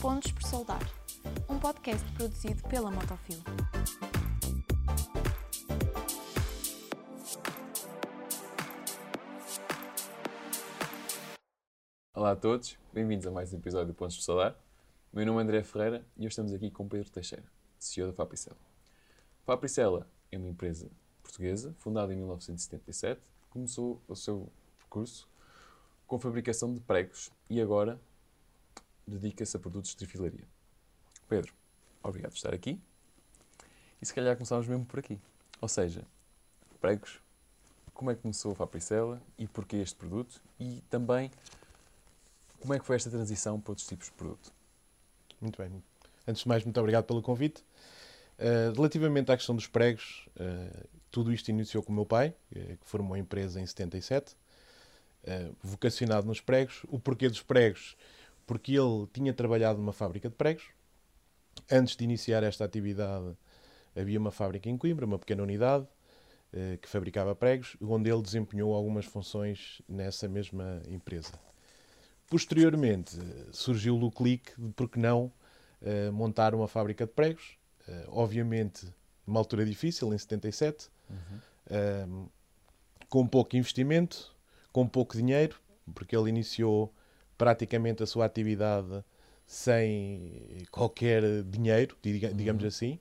Pontos por Soldar, um podcast produzido pela Motofil. Olá a todos, bem-vindos a mais um episódio do Pontos por Soldar. Meu nome é André Ferreira e hoje estamos aqui com Pedro Teixeira, CEO da Fapricela. Fapricela é uma empresa portuguesa, fundada em 1977, começou o seu percurso com fabricação de pregos e agora dedica-se a produtos de trifilaria. Pedro, obrigado por estar aqui. E se calhar começamos mesmo por aqui. Ou seja, pregos, como é que começou a Fapricela e porquê este produto e também como é que foi esta transição para outros tipos de produto. Muito bem. Antes de mais, muito obrigado pelo convite. Uh, relativamente à questão dos pregos, uh, tudo isto iniciou com o meu pai, que formou a empresa em 77, uh, vocacionado nos pregos. O porquê dos pregos? Porque ele tinha trabalhado numa fábrica de pregos. Antes de iniciar esta atividade, havia uma fábrica em Coimbra, uma pequena unidade, que fabricava pregos, onde ele desempenhou algumas funções nessa mesma empresa. Posteriormente, surgiu o clique de por que não montar uma fábrica de pregos, Uh, obviamente, numa altura difícil, em 77, uhum. uh, com pouco investimento, com pouco dinheiro, porque ele iniciou praticamente a sua atividade sem qualquer dinheiro, digamos uhum. assim,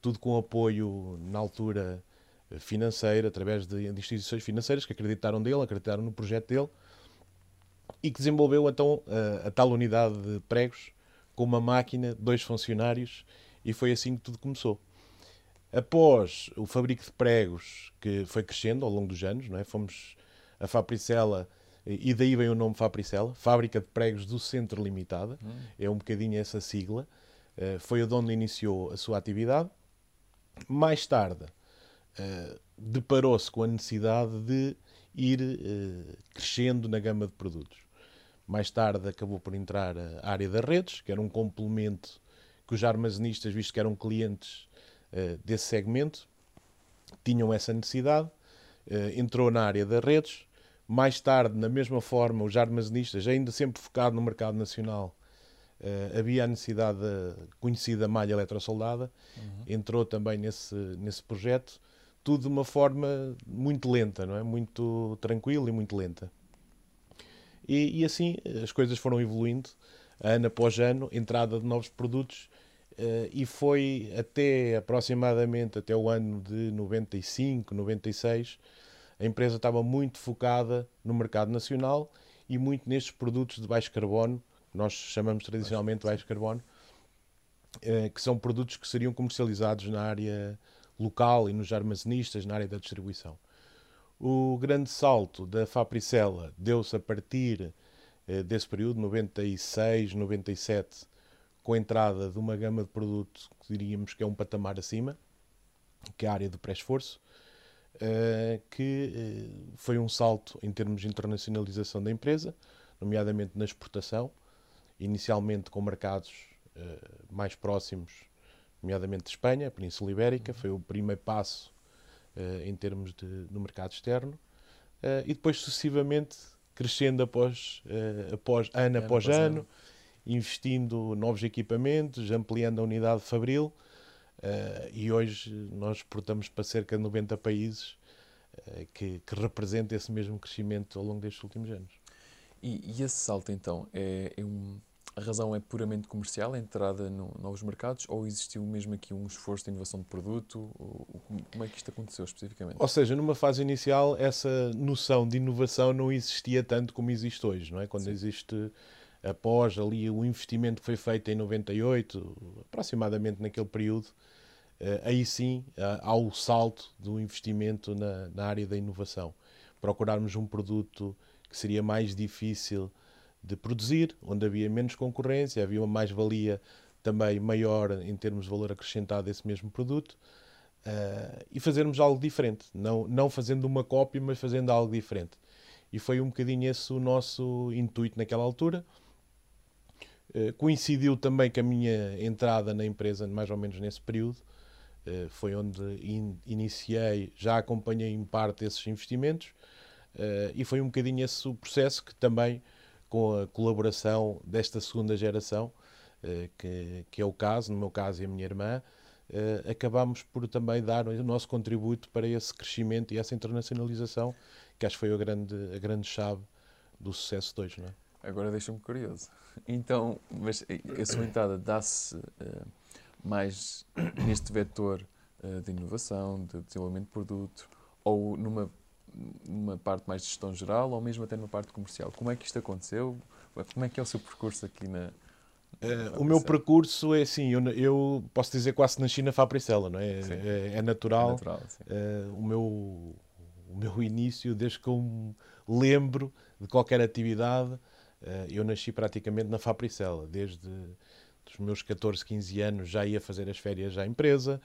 tudo com apoio na altura financeiro, através de instituições financeiras que acreditaram dele, acreditaram no projeto dele e que desenvolveu então a, a tal unidade de pregos com uma máquina, dois funcionários e foi assim que tudo começou. Após o fabrico de pregos, que foi crescendo ao longo dos anos, não é? fomos a Fabricela, e daí vem o nome Fabricela, Fábrica de Pregos do Centro Limitada, hum. é um bocadinho essa sigla, uh, foi onde iniciou a sua atividade. Mais tarde, uh, deparou-se com a necessidade de ir uh, crescendo na gama de produtos. Mais tarde acabou por entrar a área das redes, que era um complemento que os armazenistas, visto que eram clientes desse segmento, tinham essa necessidade, entrou na área das redes. Mais tarde, na mesma forma, os armazenistas, ainda sempre focado no mercado nacional, uh, havia a necessidade da conhecida malha eletrosoldada, uhum. entrou também nesse, nesse projeto, tudo de uma forma muito lenta, não é? muito tranquila e muito lenta. E, e, assim as coisas foram evoluindo, ano após ano, entrada de novos produtos Uh, e foi até aproximadamente até o ano de 95, 96, a empresa estava muito focada no mercado nacional e muito nestes produtos de baixo carbono, nós chamamos tradicionalmente baixo carbono, uh, que são produtos que seriam comercializados na área local e nos armazenistas, na área da distribuição. O grande salto da Fapricela deu-se a partir uh, desse período, 96, 97, com a entrada de uma gama de produtos que diríamos que é um patamar acima, que é a área do pré-esforço, que uh, foi um salto em termos de internacionalização da empresa, nomeadamente na exportação, inicialmente com mercados uh, mais próximos, nomeadamente de Espanha, Península Ibérica, foi o primeiro passo em termos de, no mercado externo, e depois sucessivamente crescendo após, após ano, ano após ano, ano investindo novos equipamentos, ampliando a unidade Fabril. Uh, e hoje nós exportamos para cerca de 90 países uh, que, que representa esse mesmo crescimento ao longo destes últimos anos. E, e esse salto, então, é, é um, a razão é puramente comercial, a entrada no novos mercados, ou existiu mesmo aqui um esforço de inovação de produto? Ou, como é que isto aconteceu especificamente? Ou seja, numa fase inicial, essa noção de inovação não existia tanto como existe hoje, não é? Quando Sim. existe após ali o investimento que foi feito em 98, aproximadamente naquele período, aí sim há o salto do investimento na, na área da inovação. Procurarmos um produto que seria mais difícil de produzir, onde havia menos concorrência, havia uma mais-valia também maior em termos de valor acrescentado desse mesmo produto, uh, e fazermos algo diferente. Não, não fazendo uma cópia, mas fazendo algo diferente. E foi um bocadinho esse o nosso intuito naquela altura. Eh, coincidiu também com a minha entrada na empresa, mais ou menos nesse período. Uh, foi onde in, iniciei, já acompanhei em parte esses investimentos uh, e foi um bocadinho esse o processo que também, com a colaboração desta segunda geração, que, que é o caso, no meu caso e a minha irmã, acabámos por também dar o nosso contributo para esse crescimento e essa internacionalização, que acho que foi a grande, a grande chave do sucesso de hoje. Não é? Agora deixa-me curioso. Então, mas a sua entrada dá-se uh, mais neste vetor uh, de inovação, de desenvolvimento de produto, ou numa, numa parte mais de gestão geral, ou mesmo até numa parte comercial? Como é que isto aconteceu? Como é que é o seu percurso aqui na. Uh, o meu percurso é assim, eu, eu, posso dizer quase nasci na Fabricela, não é? É, é, natural. É natural o, meu, o meu início, desde que eu me lembro de qualquer atividade, eu nasci praticamente na Fabricela, desde os meus 14, 15 anos já ia fazer as férias à empresa.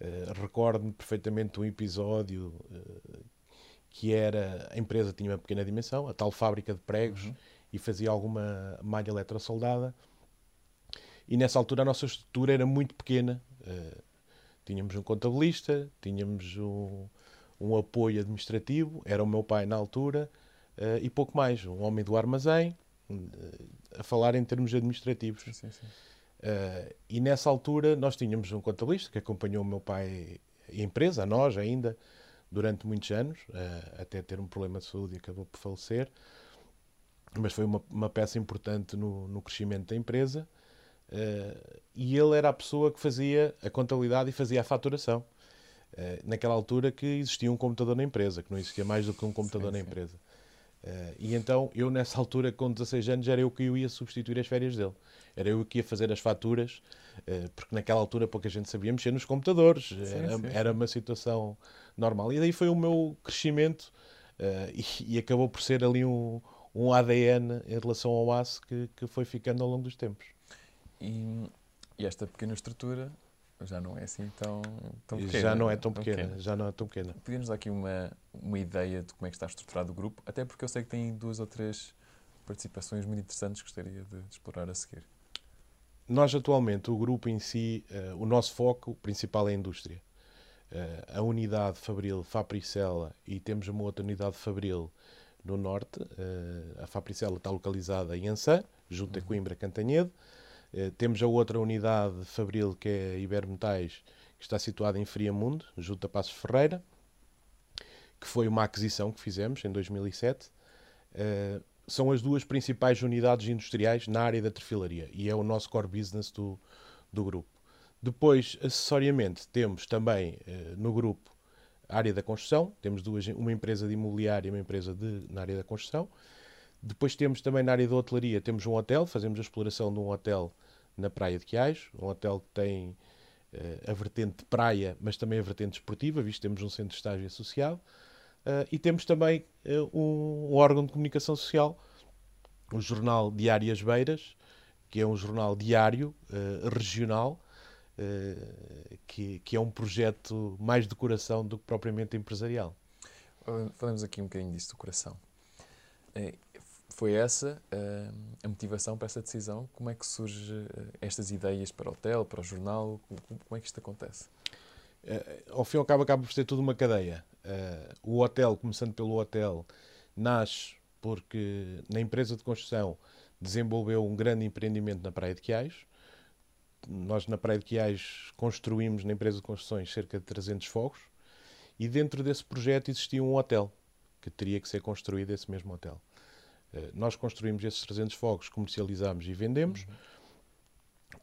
Uh, Recordo-me perfeitamente um episódio uh, que era a empresa tinha uma pequena dimensão, a tal fábrica de pregos, uhum. e fazia alguma malha eletrosoldada. E nessa altura a nossa estrutura era muito pequena. Uh, tínhamos um contabilista, tínhamos um, um, apoio administrativo, era o meu pai na altura, e pouco mais. Um homem do armazém, a falar em termos administrativos. Sim, sim, sim. Uh, e nessa altura nós tínhamos um contabilista que acompanhou o meu pai a empresa, a nós ainda, durante muitos anos, uh, até ter um problema de saúde e acabou por falecer. Mas foi uma, uma peça importante no, no, crescimento da empresa. Uh, e ele era a pessoa que fazia a contabilidade e fazia a faturação. naquela altura que existia um computador na empresa, que não existia mais do que um computador sim, na empresa. Uh, e então, eu nessa altura, com 16 anos, era eu que eu ia substituir as férias dele. Era eu que ia fazer as faturas, uh, porque naquela altura pouca gente sabia mexer nos computadores. Sim, era, sim. era, uma situação normal. E daí foi o meu crescimento uh, e, e, acabou por ser ali um, um ADN em relação ao aço que, que foi ficando ao longo dos tempos. E, e esta pequena estrutura já não é assim tão, tão pequena. Já não é tão, tão pequena, pequena, já não é tão pequena. Podíamos dar aqui uma, uma ideia de como é que está estruturado o grupo, até porque eu sei que tem duas ou três participações muito interessantes que gostaria de, explorar a seguir. Nós atualmente, o grupo em si, uh, o nosso foco principal é a indústria. Uh, a unidade Fabril Fapricela e temos uma outra unidade Fabril no norte. Uh, a Fapricela está localizada em Ançã, junto uhum. a Coimbra Cantanhede. Eh, temos a outra unidade fabril, que é Ibermetais, que está situada em Friamundo, junto a Passos Ferreira, que foi uma aquisição que fizemos em 2007. Uh, eh, são as duas principais unidades industriais na área da trefilaria e é o nosso core business do, do grupo. Depois, acessoriamente, temos também uh, no grupo a área da construção, temos duas, uma empresa de imobiliária e uma empresa de, na área da construção. Depois temos também na área da hotelaria, temos um hotel, fazemos a exploração de um hotel na Praia de Quiais, um hotel que tem uh, a vertente de praia, mas também a vertente esportiva, visto que temos um centro de estágio associado. Uh, e temos também uh, um, um, órgão de comunicação social, o jornal Diárias Beiras, que é um jornal diário, regional, que, que é um projeto mais de coração do que propriamente empresarial. Falamos aqui um bocadinho disso, do coração foi essa uh, a motivação para essa decisão? Como é que surgem uh, estas ideias para o hotel, para o jornal? Como, é que isto acontece? Uh, ao fim e ao cabo, acaba por ser tudo uma cadeia. o hotel, começando pelo hotel, nasce porque na empresa de construção desenvolveu um grande empreendimento na Praia de Quiais. Nós, na Praia de Quiais, construímos na empresa de construções cerca de 300 fogos e dentro desse projeto existia um hotel que teria que ser construído esse mesmo hotel. Eh, nós construímos esses 300 fogos, comercializamos e vendemos. Uhum.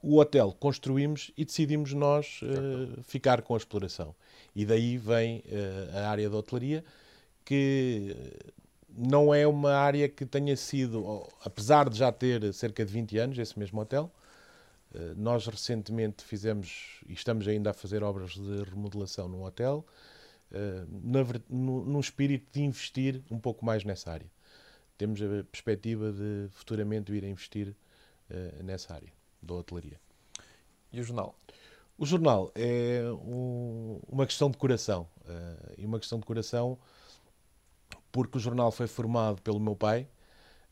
O hotel construímos e decidimos nós uh, ficar com a exploração. E daí vem uh, a área da hotelaria, que não é uma área que tenha sido, apesar de já ter cerca de 20 anos, esse mesmo hotel, uh, nós recentemente fizemos, e estamos ainda a fazer obras de remodelação no hotel, na, no, num espírito de investir um pouco mais nessa área temos a perspectiva de futuramente vir a investir uh, nessa área da hotelaria. E o jornal? O jornal é um, uma questão de coração. Uh, e uma questão de coração porque o jornal foi formado pelo meu pai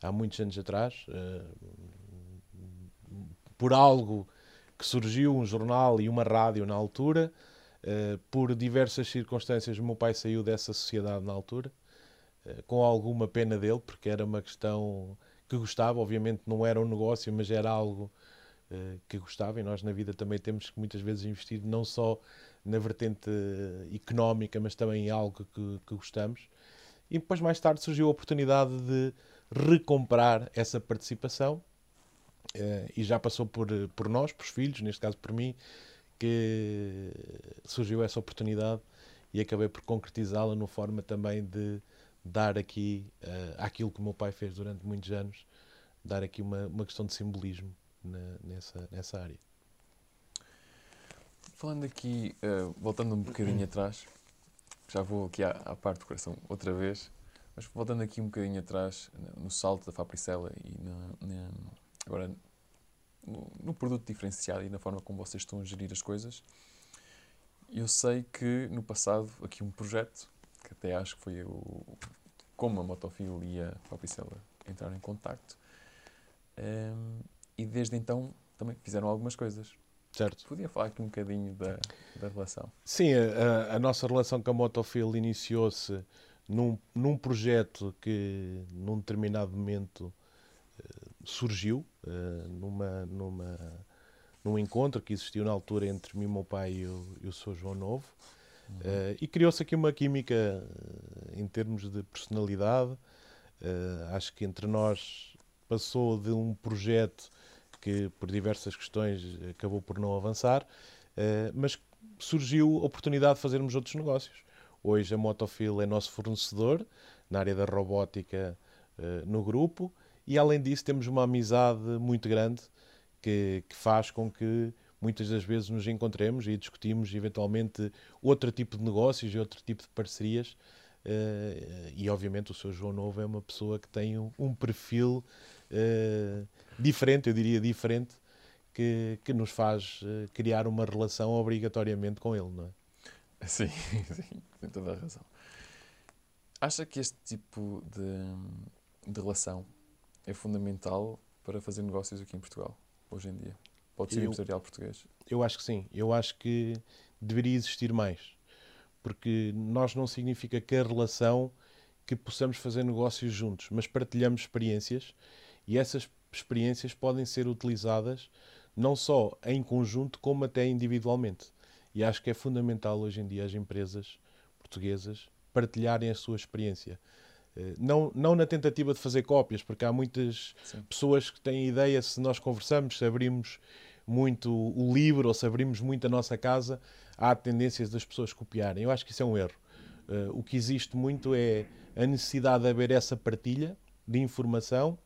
há muitos anos atrás. Uh, por algo que surgiu, um jornal e uma rádio na altura. Por diversas circunstâncias, o meu pai saiu dessa sociedade na altura com alguma pena dele, porque era uma questão que gostava, obviamente não era um negócio, mas era algo uh, que gostava, e nós na vida também temos que muitas vezes investir não só na vertente económica, mas também em algo que, que gostamos. E depois, mais tarde, surgiu a oportunidade de recomprar essa participação e já passou por, por nós, por filhos, neste caso por mim, que surgiu essa oportunidade e acabei por concretizá-la no forma também de dar aqui uh, aquilo que o meu pai fez durante muitos anos, dar aqui uma, uma questão de simbolismo na, nessa, nessa área. Falando aqui, uh, voltando um bocadinho atrás, já vou aqui à, à, parte do coração outra vez, mas voltando aqui um bocadinho atrás, no salto da Fabricela e na, na, agora no, no, produto diferenciado e na forma como vocês estão a gerir as coisas, eu sei que no passado, aqui um projeto, que até acho que foi o, como a Motofil e a Fabricela entraram em contacto, um, ehm, e desde então também fizeram algumas coisas. Certo. Podia falar aqui um bocadinho da, da relação? Sim, a, a nossa relação com a Motofil iniciou-se num, num projeto que, num determinado momento, uh, surgiu, uh, numa, numa, num encontro que existiu na altura entre mim, o meu pai e o, e o Sr. João Novo. Uh, e criou-se aqui uma química em termos de personalidade. acho que entre nós passou de um projeto que por diversas questões acabou por não avançar, eh, mas surgiu a oportunidade de fazermos outros negócios. Hoje a Motofil é nosso fornecedor na área da robótica eh, no grupo e além disso temos uma amizade muito grande que, que faz com que muitas das vezes nos encontremos e discutimos eventualmente outro tipo de negócios e outro tipo de parcerias. Uh, e obviamente o Sr. João Novo é uma pessoa que tem um, um perfil uh, diferente, eu diria diferente, que, que nos faz uh, criar uma relação obrigatoriamente com ele, não é? Sim, sim, tem toda a razão. Acha que este tipo de, de relação é fundamental para fazer negócios aqui em Portugal, hoje em dia? Pode ser eu, empresarial português? Eu acho que sim. Eu acho que deveria existir mais. Porque nós não significa que a relação que possamos fazer negócios juntos, mas partilhamos experiências e essas experiências podem ser utilizadas não só em conjunto, como até individualmente. E acho que é fundamental hoje em dia as empresas portuguesas partilharem a sua experiência. Eh, não, não na tentativa de fazer cópias, porque há muitas Sim. pessoas que têm ideia, se nós conversamos, se abrimos muito o livro ou se abrimos muito a nossa casa, há tendências das pessoas copiarem. Eu acho que isso é um erro. Eh, o que existe muito é a necessidade de haver essa partilha de informação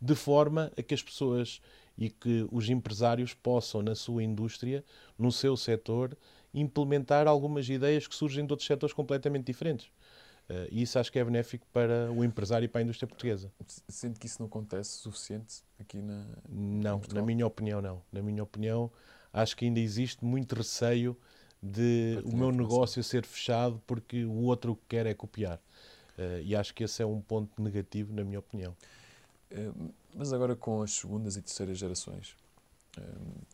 de forma a que as pessoas e que os empresários possam, na sua indústria, no seu setor, implementar algumas ideias que surgem de outros setores completamente diferentes. Uh, e isso acho que é benéfico para o empresário e para a indústria portuguesa. Sente que isso não acontece suficiente aqui na. Não, na minha opinião, não. Na minha opinião, acho que ainda existe muito receio de o meu negócio ser fechado porque o outro o que quer é copiar. Uh, e acho que esse é um ponto negativo, na minha opinião. Eh, mas agora com as segundas e terceiras gerações, eh,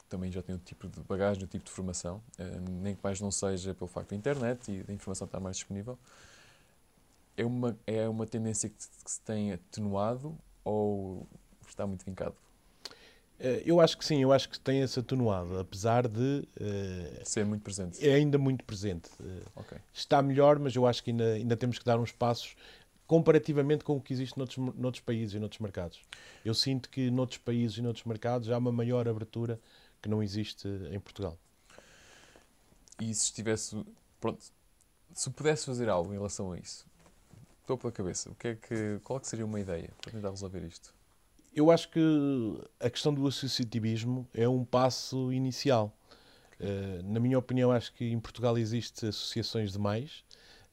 também já têm outro tipo de bagagem, outro tipo de formação, eh, nem que mais não seja pelo facto da internet e da informação estar mais disponível, é uma, é uma tendência que, se tem atenuado ou está muito vincado? Eu acho que sim, eu acho que tem esse atenuado, apesar de. Uh, Ser muito presente. É ainda muito presente. Uh, okay. Está melhor, mas eu acho que ainda, ainda temos que dar uns passos comparativamente com o que existe noutros, noutros países e noutros mercados. Eu sinto que noutros países e noutros mercados há uma maior abertura que não existe em Portugal. E se estivesse. Pronto, se pudesse fazer algo em relação a isso, estou pela cabeça, o que é que, qual é que seria uma ideia para tentar resolver isto? Eu acho que a questão do associativismo é um passo inicial. Uh, na minha opinião, acho que em Portugal existem associações demais,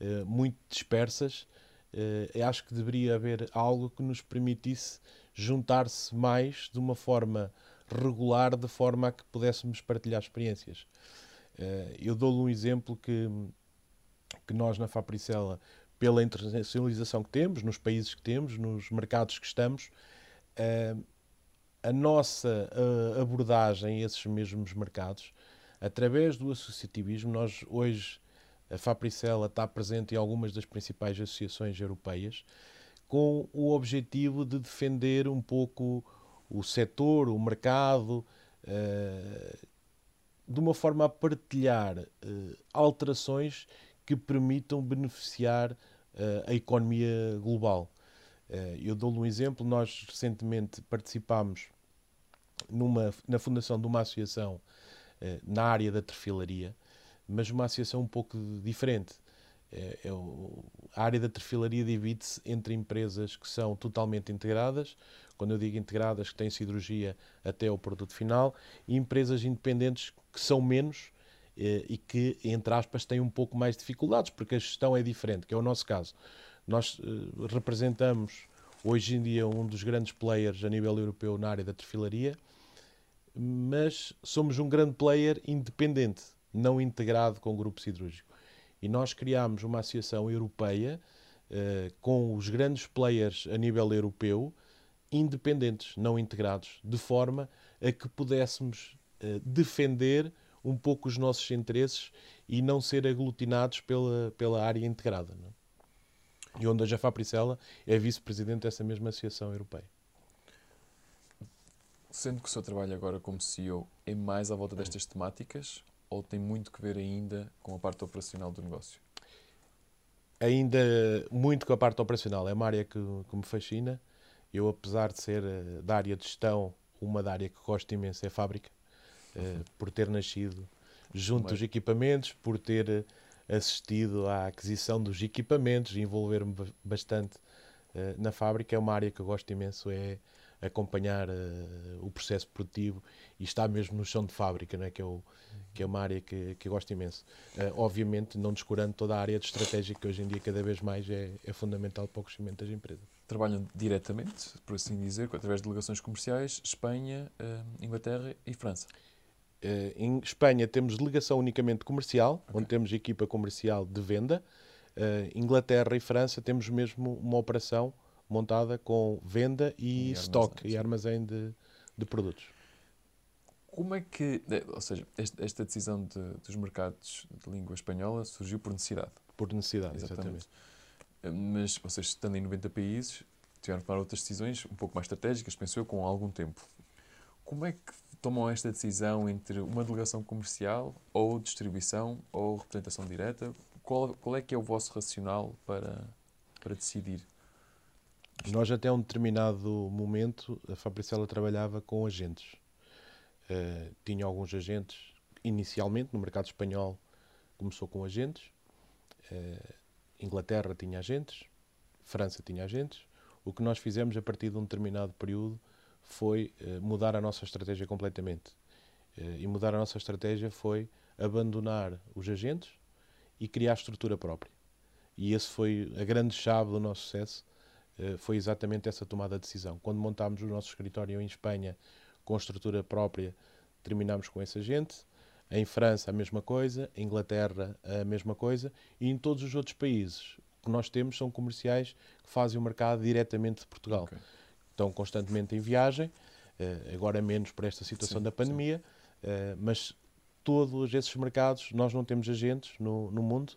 uh, muito dispersas, Uh, acho que deveria haver algo que nos permitisse juntar-se mais de uma forma regular, de forma a que pudéssemos partilhar experiências. Eu dou-lhe um exemplo que, que nós na Fapricela, pela internacionalização que temos, nos países que temos, nos mercados que estamos, uh, a nossa abordagem a esses mesmos mercados, através do associativismo, nós hoje a Fapricela está presente em algumas das principais associações europeias, com o objetivo de defender um pouco o setor, o mercado, de uma forma a partilhar alterações que permitam beneficiar a economia global. eu dou-lhe um exemplo, nós recentemente participámos numa, na fundação de uma associação na área da trefilaria, mas uma associação um pouco diferente. É, a área da trefilaria divide-se entre empresas que são totalmente integradas, quando eu digo integradas, que têm siderurgia até o produto final, e empresas independentes que são menos e que, entre aspas, têm um pouco mais de dificuldades, porque a gestão é diferente, que é o nosso caso. Nós eh, representamos hoje em dia um dos grandes players a nível europeu na área da trefilaria, mas somos um grande player independente, não integrado com o grupo siderúrgico. E nós criámos uma associação europeia uh, com os grandes players a nível europeu, independentes, não integrados, de forma a que pudéssemos defender um pouco os nossos interesses e não ser aglutinados pela, pela área integrada. Não? É? E onde a Jafá Pricela é vice-presidente dessa mesma associação europeia. Sendo que o seu trabalho agora como CEO é mais à volta destas temáticas ou tem muito que ver ainda com a parte operacional do negócio? Ainda muito com a parte operacional. É uma área que, que me fascina. Eu, apesar de ser eh, da área de gestão, uma da área que gosto imenso é a fábrica, uhum. por ter nascido junto dos equipamentos, por ter eh, assistido à aquisição dos equipamentos, envolver-me bastante na fábrica. É uma área que eu gosto imenso. É acompanhar uh, o processo produtivo e estar mesmo no chão de fábrica, né, que, é o, que é uma área que, que eu gosto imenso. Uh, obviamente, não descurando toda a área de estratégia que hoje em dia, cada vez mais, é, é fundamental para o crescimento das empresas. Trabalham diretamente, por assim dizer, através de delegações comerciais, Espanha, uh, Inglaterra e França. Em Espanha temos delegação unicamente comercial, okay. onde temos equipa comercial de venda. Inglaterra e França temos mesmo uma operação montada com venda e, e stock e armazém de, de produtos. Como é que, eh, ou seja, esta decisão de, dos mercados de língua espanhola surgiu por necessidade? Por necessidade, exatamente. exatamente. Eh, mas vocês, estando em 90 países, tiveram que tomar outras decisões um pouco mais estratégicas, penso eu, com algum tempo. Como é que tomam esta decisão entre uma delegação comercial ou distribuição ou representação direta? Qual, qual é que é o vosso racional para, para decidir? Nós até um determinado momento, a Fabricela trabalhava com agentes. Uh, tinha alguns agentes, inicialmente no mercado espanhol começou com agentes, uh, Inglaterra tinha agentes, França tinha agentes. O que nós fizemos a partir de um determinado período foi uh, mudar a nossa estratégia completamente. e mudar a nossa estratégia foi abandonar os agentes e criar estrutura própria. E esse foi a grande chave do nosso sucesso eh, foi exatamente essa tomada de decisão. Quando montámos o nosso escritório em Espanha com estrutura própria, terminámos com essa gente. Em França, a mesma coisa. Em Inglaterra, a mesma coisa. E em todos os outros países, que nós temos são comerciais que fazem o mercado diretamente de Portugal. Okay. Estão constantemente em viagem, eh, agora menos por esta situação sim, da pandemia. Eh, mas todos esses mercados, nós não temos agentes no, no mundo,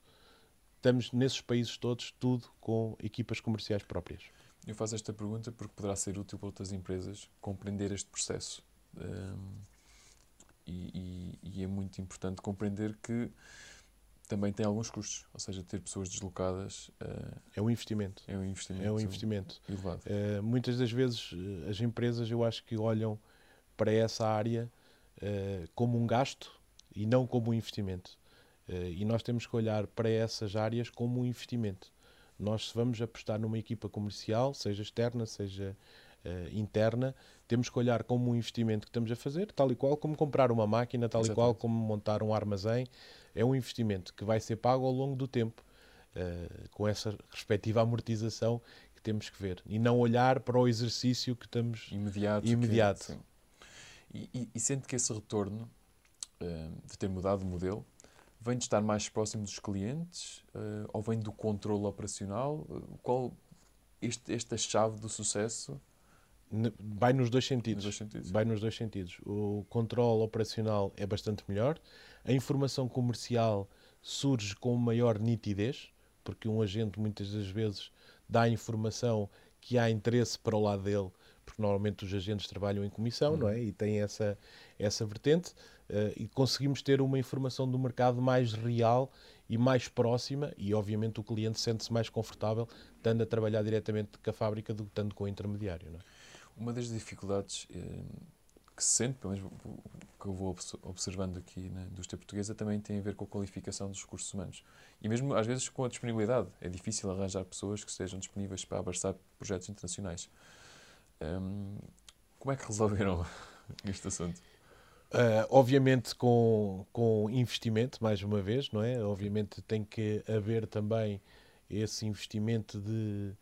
estamos nesses países todos, tudo com equipas comerciais próprias. Eu faço esta pergunta porque poderá ser útil para outras empresas compreender este processo. Um, e, e, e, é muito importante compreender que também tem alguns custos, ou seja, ter pessoas deslocadas uh, é um investimento. É um investimento. É um investimento. Elevado. Uh, muitas das vezes as empresas, eu acho que olham para essa área uh, como um gasto e não como um investimento. Eh, e nós temos que olhar para essas áreas como um investimento. Nós, se vamos apostar numa equipa comercial, seja externa, seja interna, temos que olhar como um investimento que estamos a fazer, tal e qual como comprar uma máquina, tal Exatamente. e qual como montar um armazém. É um investimento que vai ser pago ao longo do tempo, uh, com essa respectiva amortização que temos que ver. E não olhar para o exercício que estamos imediato. imediato. Que, e, e, e sente que esse retorno uh, de ter mudado de modelo Vem de estar mais próximo dos clientes uh, ou vem do controle operacional? Qual este, esta chave do sucesso? Vai nos dois sentidos. Nos dois sentidos. Vai nos dois sentidos. O controle operacional é bastante melhor. A informação comercial surge com maior nitidez, porque um agente muitas das vezes dá informação que há interesse para o lado dele, porque normalmente os agentes trabalham em comissão, não é? E têm essa, essa vertente, uh, e conseguimos ter uma informação do mercado mais real e mais próxima, e obviamente o cliente sente-se mais confortável estando a trabalhar diretamente com a fábrica do que estando com o intermediário. Não é? Uma das dificuldades eh, que se sente, pelo menos que eu vou observando aqui na indústria portuguesa, também tem a ver com a qualificação dos recursos humanos. E mesmo, às vezes, com a disponibilidade. É difícil arranjar pessoas que estejam disponíveis para abraçar projetos internacionais. Um, como é que resolveram este assunto? Uh, obviamente com, com investimento, mais uma vez, não é? Obviamente tem que haver também esse investimento de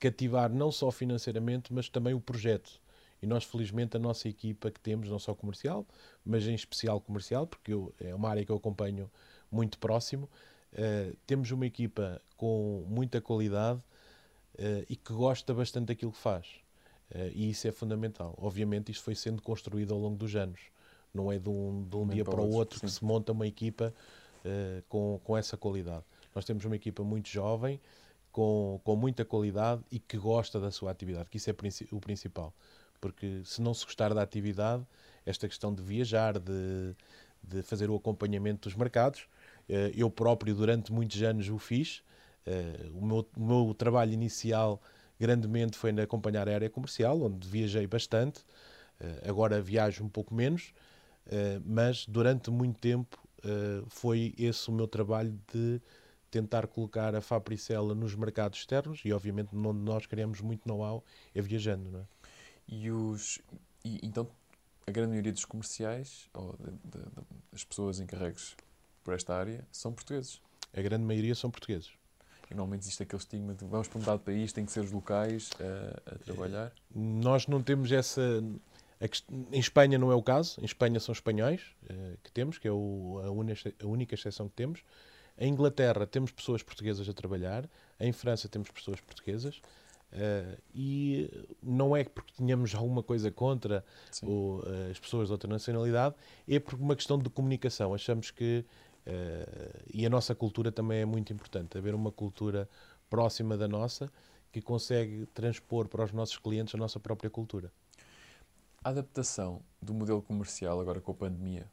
cativar não só financeiramente, mas também o projeto. E nós, felizmente, a nossa equipa que temos, não só comercial, mas em especial comercial, porque eu, é uma área que eu acompanho muito próximo, uh, temos uma equipa com muita qualidade uh, e que gosta bastante daquilo que faz. Uh, e isso é fundamental. Obviamente, isto foi sendo construído ao longo dos anos. Não é de um, de um dia para o outro sim. que se monta uma equipa com, com essa qualidade. Nós temos uma equipa muito jovem, com, com muita qualidade e que gosta da sua atividade, que isso é o principal porque se não se gostar da atividade, esta questão de viajar, de, de fazer o acompanhamento dos mercados, eh, eu próprio durante muitos anos o fiz. Eh, o meu, o meu trabalho inicial grandemente foi na acompanhar a área comercial, onde viajei bastante. Eh, agora viajo um pouco menos, mas durante muito tempo foi esse o meu trabalho de tentar colocar a Fabricela nos mercados externos e obviamente onde nós queremos muito know-how é viajando, não é? E, os, e então a grande maioria dos comerciais, ou das pessoas encarregues por esta área, são portugueses. A grande maioria são portugueses. E normalmente existe aquele estigma de vamos para um dado país, tem que ser os locais a, a trabalhar. Nós não temos essa. Em Espanha não é o caso. Em Espanha são espanhóis uh, que temos, que é o, a, única, a única exceção que temos. Em Inglaterra temos pessoas portuguesas a trabalhar. Em França temos pessoas portuguesas. Uh, e não é porque tenhamos alguma coisa contra uh, as pessoas de outra nacionalidade, é por uma questão de comunicação. Achamos que, uh, e a nossa cultura também é muito importante, haver uma cultura próxima da nossa que consegue transpor para os nossos clientes a nossa própria cultura. A adaptação do modelo comercial agora com a pandemia,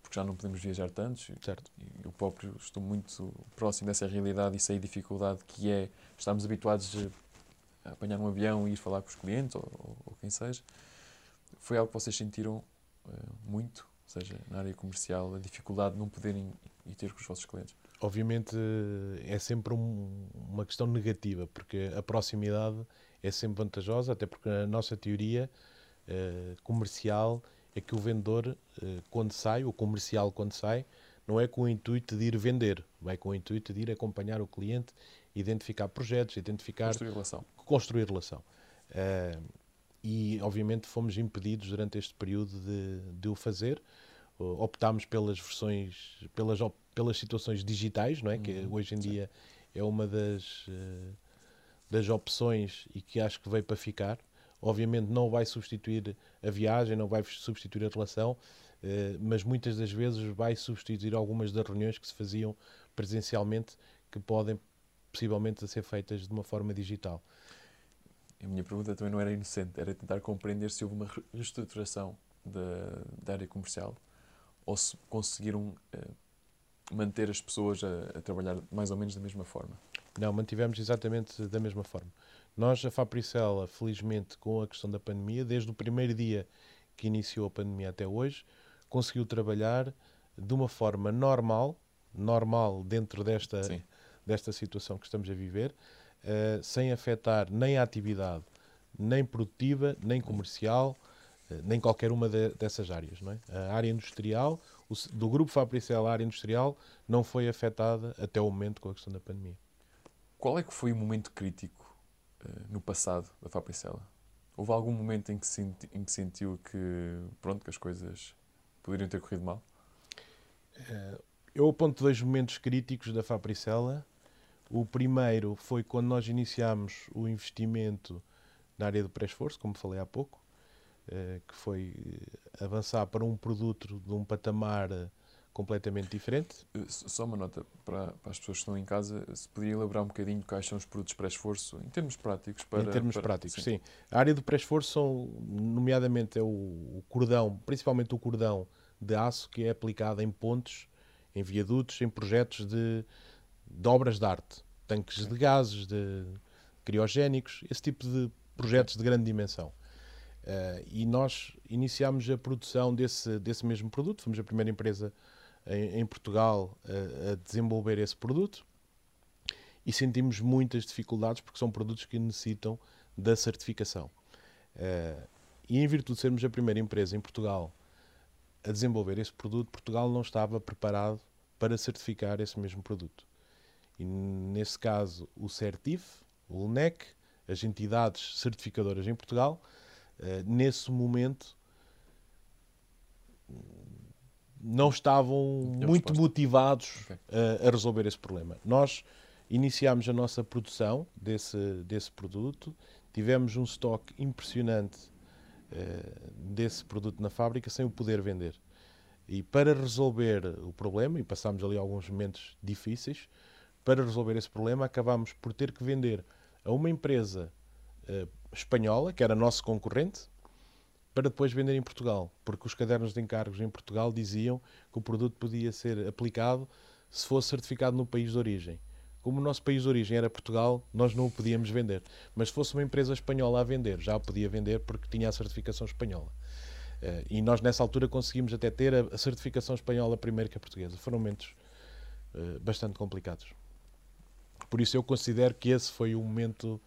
porque já não podemos viajar tantos, certo. eu próprio estou muito próximo dessa realidade e sei a dificuldade que é, estamos habituados a apanhar um avião e ir falar com os clientes ou, ou, quem seja, foi algo que vocês sentiram uh, muito, ou seja, na área comercial, a dificuldade de não poderem ir ter com os vossos clientes? Obviamente é sempre um, uma questão negativa, porque a proximidade é sempre vantajosa, até porque a nossa teoria uh, comercial é que o vendedor, uh, quando sai, o comercial quando sai, não é com o intuito de ir vender, vai com o intuito de ir acompanhar o cliente, identificar projetos, identificar. Construir relação construir relação. Uh, e, obviamente, fomos impedidos durante este período de, de o fazer. Uh, optámos pelas versões, pelas, pelas situações digitais, não é? Uhum, que hoje em sim. dia é uma das, uh, das opções e que acho que veio para ficar. Obviamente não vai substituir a viagem, não vai substituir a relação, mas muitas das vezes vai substituir algumas das reuniões que se faziam presencialmente que podem possivelmente ser feitas de uma forma digital a minha pergunta também não era inocente, era tentar compreender se houve uma reestruturação da, da área comercial ou se conseguiram uh, manter as pessoas a, a, trabalhar mais ou menos da mesma forma. Não, mantivemos exatamente da mesma forma. Nós, a Fabricela, felizmente, com a questão da pandemia, desde o primeiro dia que iniciou a pandemia até hoje, conseguiu trabalhar de uma forma normal, normal dentro desta, desta situação que estamos a viver, uh, sem afetar nem a atividade, nem produtiva, nem comercial, uh, nem qualquer uma de, dessas áreas. Não é? A área industrial, o, do grupo Fabricel, a área industrial, não foi afetada até o momento com a questão da pandemia. Qual é que foi o momento crítico uh, no passado da Fabricela? Houve algum momento em que, senti, em que sentiu que, pronto, que as coisas poderiam ter corrido mal? Eu aponto dois momentos críticos da Fabricela o primeiro foi quando nós iniciámos o investimento na área do pré-esforço, como falei há pouco, eh, que foi eh, avançar para um produto de um patamar eh, completamente diferente. Só uma nota para, para as pessoas que estão em casa, se podia elaborar um bocadinho quais são os produtos pré-esforço, em termos práticos. Para, em termos para- práticos, sim. A área do pré-esforço são, nomeadamente, é o, cordão, principalmente o cordão de aço que é aplicado em pontes, em viadutos, em projetos de, de obras de arte, tanques de gases, de criogénicos, esse tipo de projetos de grande dimensão. Eh, e nós iniciámos a produção desse, desse mesmo produto, fomos a primeira empresa em, em Portugal a, a desenvolver esse produto e sentimos muitas dificuldades porque são produtos que necessitam da certificação. Eh, e em virtude de sermos a primeira empresa em Portugal a desenvolver esse produto, Portugal não estava preparado para certificar esse mesmo produto. E nesse caso, o CERTIF, o LNEC, as entidades certificadoras em Portugal, eh, nesse momento não estavam muito resposta. motivados Ok. a, a resolver esse problema. Nós iniciámos a nossa produção desse, desse produto, tivemos um estoque impressionante eh, desse produto na fábrica sem o poder vender. E para resolver o problema, e passámos ali alguns momentos difíceis, para resolver esse problema acabámos por ter que vender a uma empresa eh, espanhola, que era nosso concorrente, para depois vender em Portugal, porque os cadernos de encargos em Portugal diziam que o produto podia ser aplicado se fosse certificado no país de origem. Como o nosso país de origem era Portugal, nós não o podíamos vender. Mas se fosse uma empresa espanhola a vender, já o podia vender porque tinha a certificação espanhola. Eh, e nós, nessa altura, conseguimos até ter a, a certificação espanhola primeiro que a portuguesa. Foram momentos eh, bastante complicados. Por isso, eu considero que esse foi o momento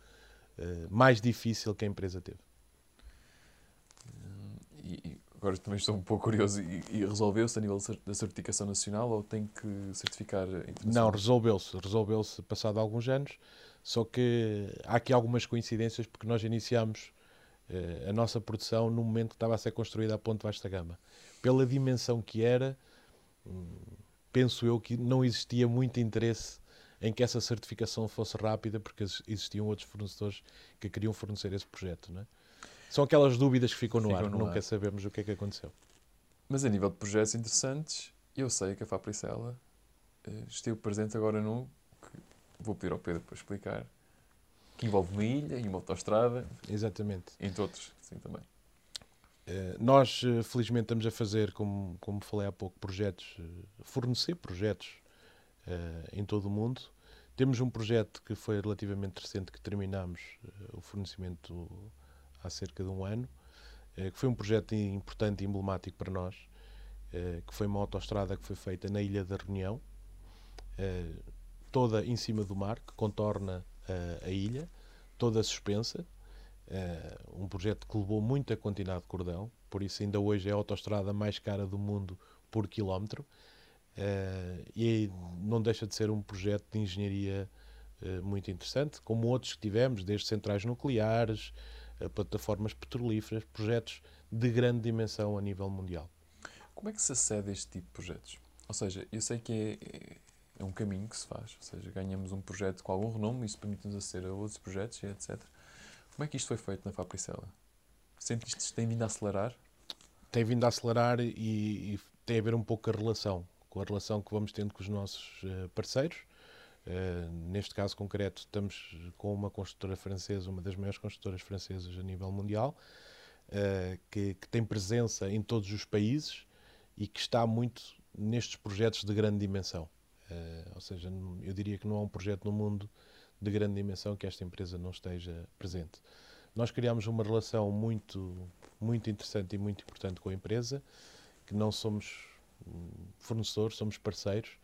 eh, mais difícil que a empresa teve. E, agora também estou um pouco curioso. E, e resolveu-se a nível da certificação nacional ou tem que certificar Não, resolveu-se. Resolveu-se passado alguns anos. Só que há aqui algumas coincidências porque nós iniciámos eh, a nossa produção no momento que estava a ser construída a Ponte Vasta Gama. Pela dimensão que era, hum, penso eu que não existia muito interesse em que essa certificação fosse rápida porque ex- existiam outros fornecedores que queriam fornecer esse projeto. Não é? São aquelas dúvidas que ficam no Ficam ar, no nunca ar. sabemos o que é que aconteceu. Mas a nível de projetos interessantes, eu sei que a Fabricela eh, esteve presente agora num que vou pedir ao Pedro para explicar, que envolve uma ilha e uma autoestrada, Exatamente. entre outros, sim, também. Eh, Nós, eh, felizmente, estamos a fazer, como, como falei há pouco, projetos, fornecer projetos em todo o mundo. Temos um projeto que foi relativamente recente, que terminamos eh, o fornecimento há cerca de um ano, eh, que foi um projeto importante e emblemático para nós, eh, que foi uma autoestrada que foi feita na Ilha da Reunião, eh, toda em cima do mar, que contorna eh, a ilha, toda suspensa, eh, um projeto que levou muita quantidade de cordão, por isso ainda hoje é a autoestrada mais cara do mundo por quilómetro, eh, e não deixa de ser um projeto de engenharia eh, muito interessante, como outros que tivemos, desde centrais nucleares, a plataformas petrolíferas, projetos de grande dimensão a nível mundial. Como é que se acede a este tipo de projetos? Ou seja, eu sei que é, é- é um caminho que se faz, ou seja, ganhamos um projeto com algum renome, isso permite-nos aceder a outros projetos etc. Como é que isto foi feito na Fabricela? Que isto tem vindo a acelerar? tem vindo a acelerar e, e tem a ver um pouco com a relação, com a relação que vamos tendo com os nossos eh, parceiros. Eh, neste caso concreto, estamos com uma construtora francesa, uma das maiores construtoras francesas a nível mundial, eh, que, que tem presença em todos os países e que está muito nestes projetos de grande dimensão. Eh, ou seja, eu diria que não há um projeto no mundo de grande dimensão que esta empresa não esteja presente. Nós criámos uma relação muito, muito interessante e muito importante com a empresa, que não somos fornecedores, somos parceiros,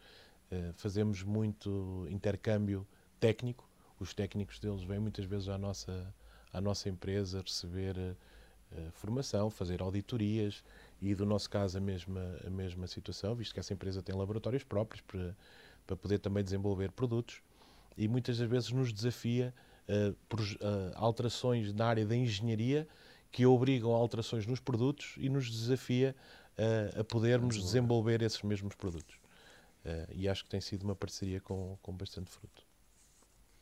eh, fazemos muito intercâmbio técnico, os técnicos deles vêm muitas vezes à nossa, à nossa empresa receber eh, eh, formação, fazer auditorias e, do nosso caso, a mesma, a mesma situação, visto que essa empresa tem laboratórios próprios para, para poder também desenvolver produtos. E muitas das vezes nos desafia eh, proje- eh, alterações na área da engenharia que obrigam a alterações nos produtos e nos desafia eh, a podermos Desenvolver. esses mesmos produtos. Eh, e acho que tem sido uma parceria com, com bastante fruto.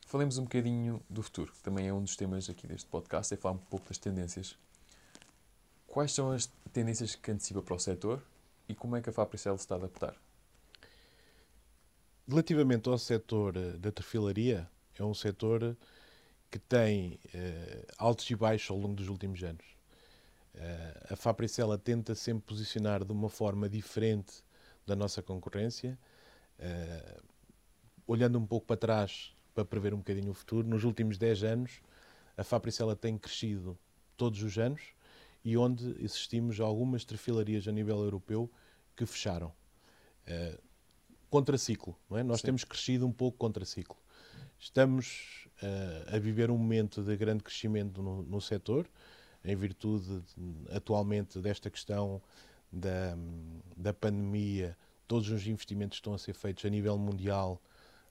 Falemos um bocadinho do futuro, que também é um dos temas aqui deste podcast, é falar um pouco das tendências. Quais são as tendências que antecipa para o setor e como é que a Fabricel se está a adaptar? relativamente ao setor da trefilaria, é um setor que tem altos e baixos ao longo dos últimos anos. a Fabricela tenta sempre posicionar de uma forma diferente da nossa concorrência, olhando um pouco para trás para prever um bocadinho o futuro, nos últimos 10 anos a Fabricela tem crescido todos os anos e onde existimos algumas trefilarias a nível europeu que fecharam. Uh, contraciclo, não é? Nós Sim. temos crescido um pouco contraciclo. Estamos uh, a viver um momento de grande crescimento no, no setor, em virtude de, atualmente desta questão da, da pandemia, todos os investimentos estão a ser feitos a nível mundial,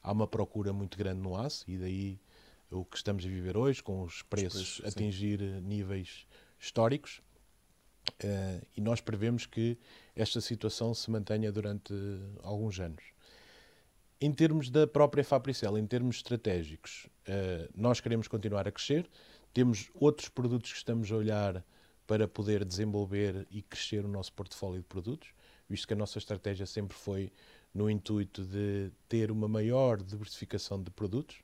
há uma procura muito grande no aço e daí o que estamos a viver hoje, com os preços, os preços atingir sim. níveis históricos. Uh, e nós prevemos que esta situação se mantenha durante alguns anos. Em termos da própria Fabricel, em termos estratégicos, uh, nós queremos continuar a crescer. Temos outros produtos que estamos a olhar para poder desenvolver e crescer o nosso portfólio de produtos, visto que a nossa estratégia sempre foi no intuito de ter uma maior diversificação de produtos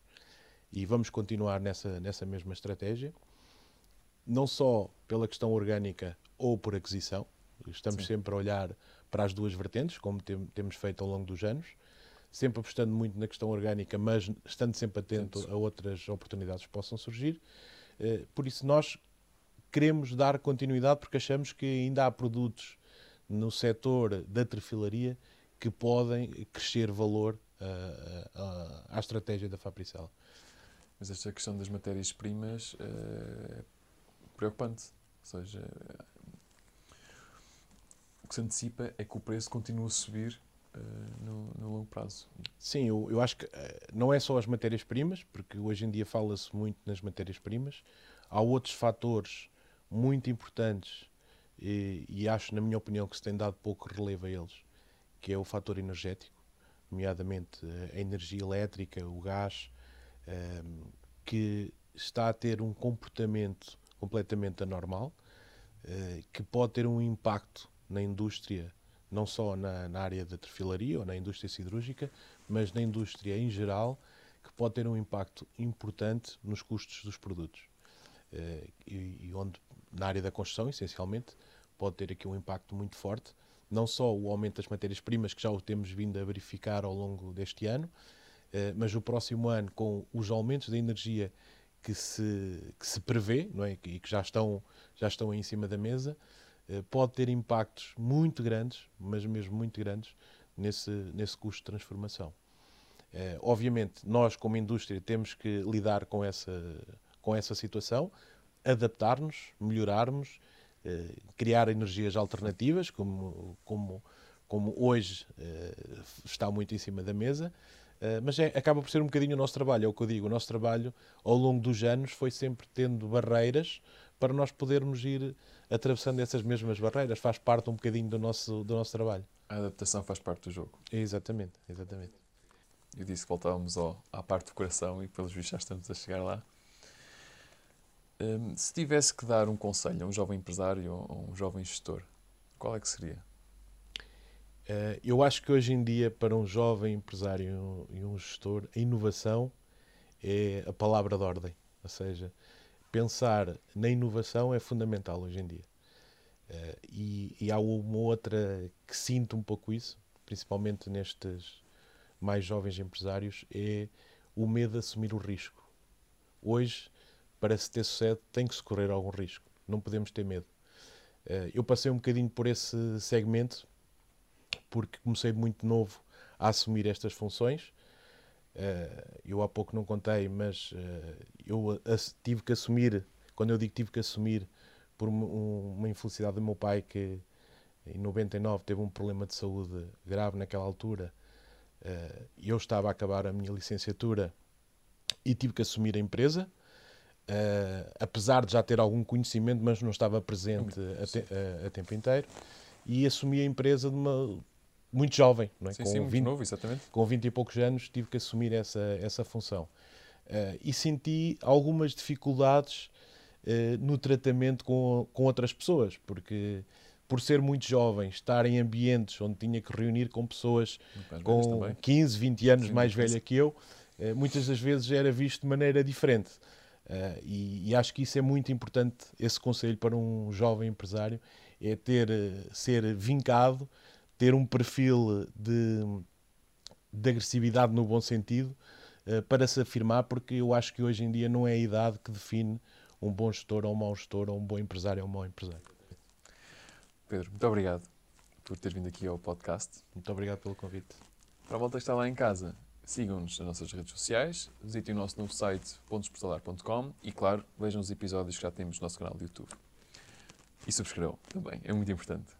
e vamos continuar nessa, nessa mesma estratégia, não só pela questão orgânica ou por aquisição, estamos Sim. sempre a olhar para as duas vertentes, como tem, temos feito ao longo dos anos, sempre apostando muito na questão orgânica, mas estando sempre atento a outras oportunidades que possam surgir. Eh, por isso, nós queremos dar continuidade porque achamos que ainda há produtos no setor da trefilaria que podem crescer valor uh, uh, à estratégia da Fabricela. Mas esta questão das matérias-primas é preocupante. Ou seja, o que se antecipa é que o preço continua a subir no, no, longo prazo. Sim, eu, eu acho que uh, não é só as matérias-primas, porque hoje em dia fala-se muito nas matérias-primas. Há outros fatores muito importantes e, e, acho, na minha opinião, que se tem dado pouco relevo a eles, que é o fator energético, nomeadamente a energia elétrica, o gás, que está a ter um comportamento completamente anormal, eh, que pode ter um impacto na indústria, não só na, na área da trefilaria ou na indústria siderúrgica, mas na indústria em geral, que pode ter um impacto importante nos custos dos produtos. Eh, e, e onde, na área da construção, essencialmente, pode ter aqui um impacto muito forte, não só o aumento das matérias-primas, que já o temos vindo a verificar ao longo deste ano, eh, mas o próximo ano, com os aumentos da energia que se, que se prevê não é? e que já estão, já estão em cima da mesa, pode ter impactos muito grandes, mas mesmo muito grandes, nesse, nesse custo de transformação. Eh, obviamente, nós, como indústria, temos que lidar com essa, com essa situação, adaptar-nos, melhorarmos, criar energias alternativas, como, como, como hoje está muito em cima da mesa, eh, mas é, acaba por ser um bocadinho o nosso trabalho, é o que eu digo. O nosso trabalho, ao longo dos anos, foi sempre tendo barreiras para nós podermos ir atravessando essas mesmas barreiras. Faz parte um bocadinho do nosso, do nosso trabalho. A adaptação faz parte do jogo. Exatamente, exatamente. Eu disse que voltávamos ao, à parte do coração e, pelos vistos, já estamos a chegar lá. Um, se tivesse que dar um conselho a um jovem empresário ou a um jovem gestor, qual é que seria? Eh, eu acho que hoje em dia, para um jovem empresário e um gestor, a inovação é a palavra de ordem. Ou seja, pensar na inovação é fundamental hoje em dia. Eh, e, e há uma outra que sinto um pouco isso, principalmente nestes mais jovens empresários, é o medo de assumir o risco. Hoje, para se ter sucesso, tem que se correr algum risco. Não podemos ter medo. Eh, eu passei um bocadinho por esse segmento porque comecei muito novo a assumir estas funções. Uh, eu há pouco não contei, mas uh, eu tive que assumir, quando eu digo tive que assumir, por uma, infelicidade do meu pai que em 99 teve um problema de saúde grave naquela altura. Uh, eu estava a acabar a minha licenciatura e tive que assumir a empresa. Apesar de já ter algum conhecimento, mas não estava presente a, te, a tempo inteiro, e assumi a empresa de uma, muito jovem, não é? Sim, com sim, 20, muito novo, exatamente. Com 20 e poucos anos tive que assumir essa, essa função. Uh, e senti algumas dificuldades uh, no tratamento com, com outras pessoas, porque por ser muito jovem, estar em ambientes onde tinha que reunir com pessoas velhas com também. 15, 20 anos Sim, mais velha que eu, eh, muitas das vezes era visto de maneira diferente. E, e acho que isso é muito importante, esse conselho para um jovem empresário, é ter, ser vincado, ter um perfil de, de agressividade no bom sentido, eh, para se afirmar, porque eu acho que hoje em dia não é a idade que define um bom gestor ou um mau gestor, ou um bom empresário ou um mau empresário. Pedro, muito obrigado por ter vindo aqui ao podcast. Muito obrigado pelo convite. Para a volta que está lá em casa, sigam-nos nas nossas redes sociais, visitem o nosso novo site pontosportalar.com e, claro, vejam os episódios que já temos no nosso canal do YouTube. E subscrevam também, é muito importante.